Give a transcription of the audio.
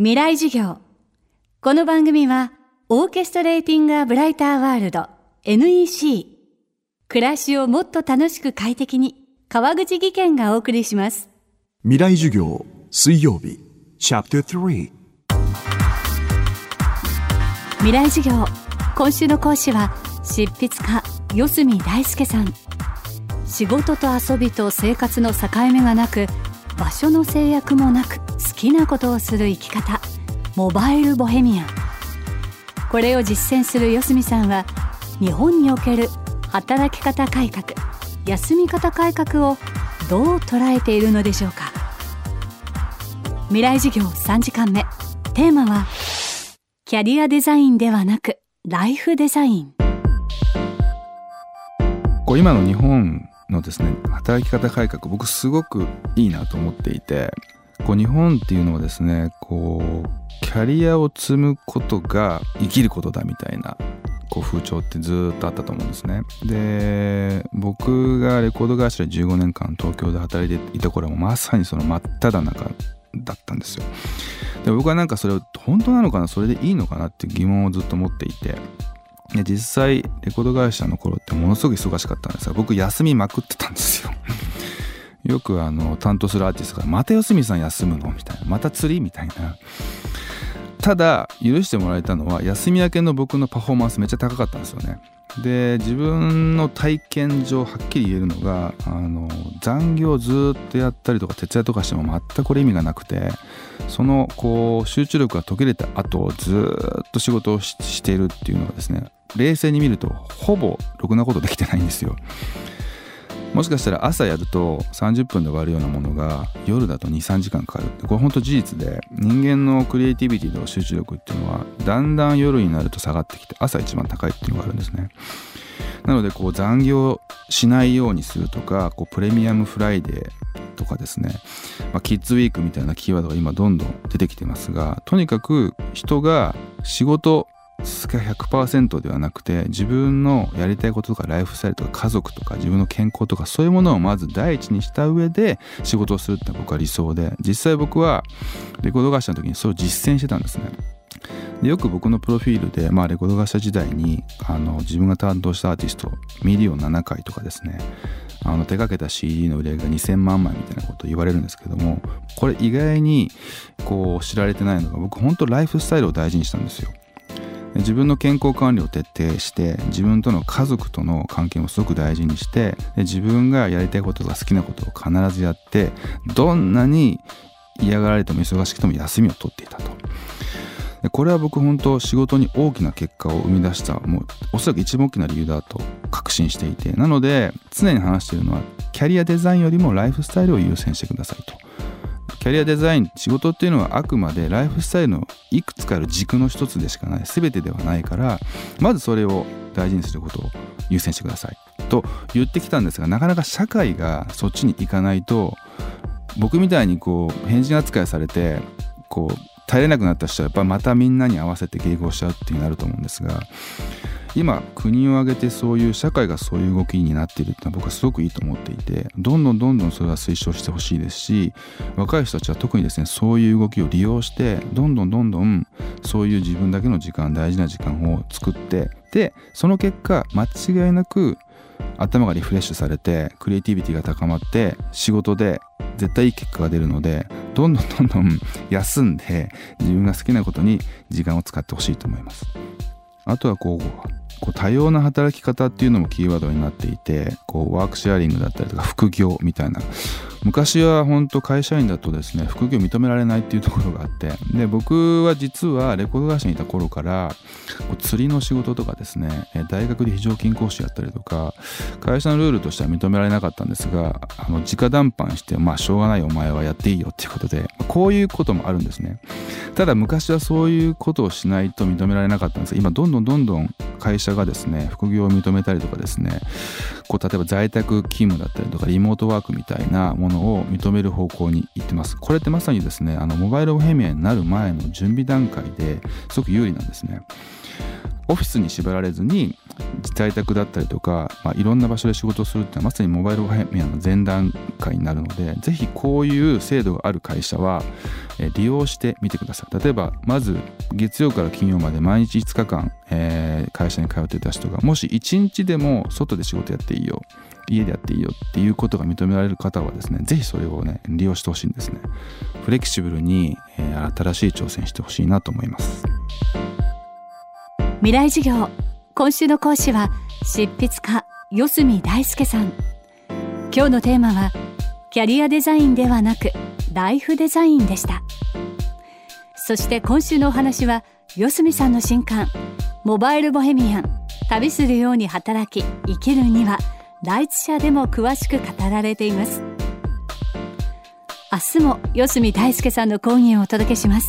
未来授業。この番組はオーケストレーティング・ア・ブライター・ワールド NEC 暮らしをもっと楽しく快適に川口義賢がお送りします。未来授業水曜日。チャプター3未来授業。今週の講師は執筆家四隅大輔さん。仕事と遊びと生活の境目がなく場所の制約もなく好きなことをする生き方。モバイルボヘミアン。これを実践する四隅さんは日本における働き方改革休み方改革をどう捉えているのでしょうか。未来授業3時間目。テーマはキャリアデザインではなくライフデザイン。こう今の日本のですね働き方改革僕すごくいいなと思っていてこう日本っていうのはですねこうキャリアを積むことが生きることだみたいなこう風潮ってずっとあったと思うんですね。で僕がレコード会社で15年間東京で働いていた頃はもまさにその真っ只中だったんですよ。で僕はなんかそれを本当なのかなそれでいいのかなって疑問をずっと持っていてで実際レコード会社の頃ってものすごく忙しかったんですが僕休みまくってたんですよ。よくあの担当するアーティストが「また四隅さん休むの?」みたいな「また釣り?」みたいな。ただ許してもらえたのは休み明けの僕のパフォーマンスめっちゃ高かったんですよね。で自分の体験上はっきり言えるのがあの残業ずっとやったりとか徹夜とかしても全くこれ意味がなくてそのこう集中力が途切れた後ずっと仕事をしているっていうのはですね冷静に見るとほぼろくなことできてないんですよ。もしかしたら朝やると30分で終わるようなものが夜だと23時間かかる。これ本当事実で人間のクリエイティビティと集中力っていうのはだんだん夜になると下がってきて朝一番高いっていうのがあるんですね。なのでこう残業しないようにするとかこうプレミアムフライデーとかですね、まあ、キッズウィークみたいなキーワードが今どんどん出てきてますがとにかく人が仕事すが100%ではなくて自分のやりたいこととかライフスタイルとか家族とか自分の健康とかそういうものをまず第一にした上で仕事をするって僕は理想で実際僕はレコード会社の時にそれを実践してたんですね。でよく僕のプロフィールで、まあ、レコード会社時代にあの自分が担当したアーティストミリオン7回とかですねあの手掛けた CD の売り上げが2000万枚みたいなこと言われるんですけどもこれ意外にこう知られてないのが僕本当ライフスタイルを大事にしたんですよ。自分の健康管理を徹底して自分との家族との関係もすごく大事にして自分がやりたいことが好きなことを必ずやってどんなに嫌がられても忙しくても休みを取っていたと。これは僕本当仕事に大きな結果を生み出したもうおそらく一番大きな理由だと確信していてなので常に話しているのはキャリアデザインよりもライフスタイルを優先してくださいと。キャリアデザイン仕事っていうのはあくまでライフスタイルのいくつかある軸の一つでしかない全てではないからまずそれを大事にすることを優先してください。と言ってきたんですがなかなか社会がそっちに行かないと僕みたいにこう変人扱いされてこう耐えれなくなった人はやっぱまたみんなに合わせて迎合しちゃうってなると思うんですが今国を挙げてそういう社会がそういう動きになっているってのは僕はすごくいいと思っていてどんどんどんどんそれは推奨してほしいですし若い人たちは特にですねそういう動きを利用してどんどんどんどんそういう自分だけの時間大事な時間を作ってでその結果間違いなく頭がリフレッシュされてクリエイティビティが高まって仕事で絶対いい結果が出るのでどんどんどんどん休んで自分が好きなことに時間を使ってほしいと思います。あとはこうこう多様な働き方っていうのもキーワードになっていてこうワークシェアリングだったりとか副業みたいな。昔は本当会社員だとですね副業認められないっていうところがあって。で僕は実はレコード会社にいた頃からこう釣りの仕事とかですね大学で非常勤講師やったりとか会社のルールとしては認められなかったんですがあの直談判してまあしょうがないお前はやっていいよっていうことでこういうこともあるんですね。ただ昔はそういうことをしないと認められなかったんです。が今どんどんどんどん会社がですね副業を認めたりとかですねこう例えば在宅勤務だったりとかリモートワークみたいなものを認める方向に行ってます。これってまさにですねあのモバイルオヘミアになる前の準備段階ですごく有利なんですね。オフィスに縛られずに在宅だったりとか、まあ、いろんな場所で仕事をするってのはまさにモバイルボヘミアの前段階になるのでぜひこういう制度がある会社は利用してみてください。例えばまず月曜から金曜まで毎日5日間、えー、会社に通っていた人がもし1日でも外で仕事やっていいよ家でやっていいよっていうことが認められる方はですねぜひそれをね利用してほしいんですね。フレキシブルに、えー、新しい挑戦してほしいなと思います。未来事業。今週の講師は執筆家四隅大輔さん。今日のテーマはキャリアデザインではなくライフデザインでした。そして今週のお話は四隅さんの新刊モバイルボヘミアン旅するように働き生きるにはライツ社でも詳しく語られています。明日も四隅大輔さんの講義をお届けします。